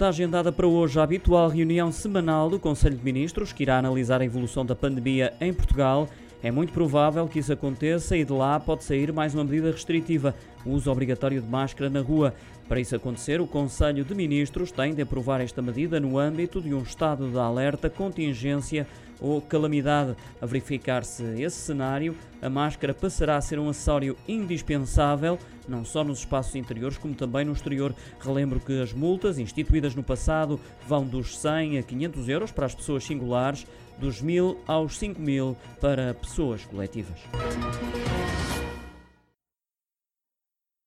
Está agendada para hoje a habitual reunião semanal do Conselho de Ministros, que irá analisar a evolução da pandemia em Portugal. É muito provável que isso aconteça e de lá pode sair mais uma medida restritiva, o uso obrigatório de máscara na rua. Para isso acontecer, o Conselho de Ministros tem de aprovar esta medida no âmbito de um estado de alerta, contingência ou calamidade. A verificar-se esse cenário, a máscara passará a ser um acessório indispensável, não só nos espaços interiores, como também no exterior. Relembro que as multas instituídas no passado vão dos 100 a 500 euros para as pessoas singulares, dos 1000 aos 5000 para pessoas coletivas.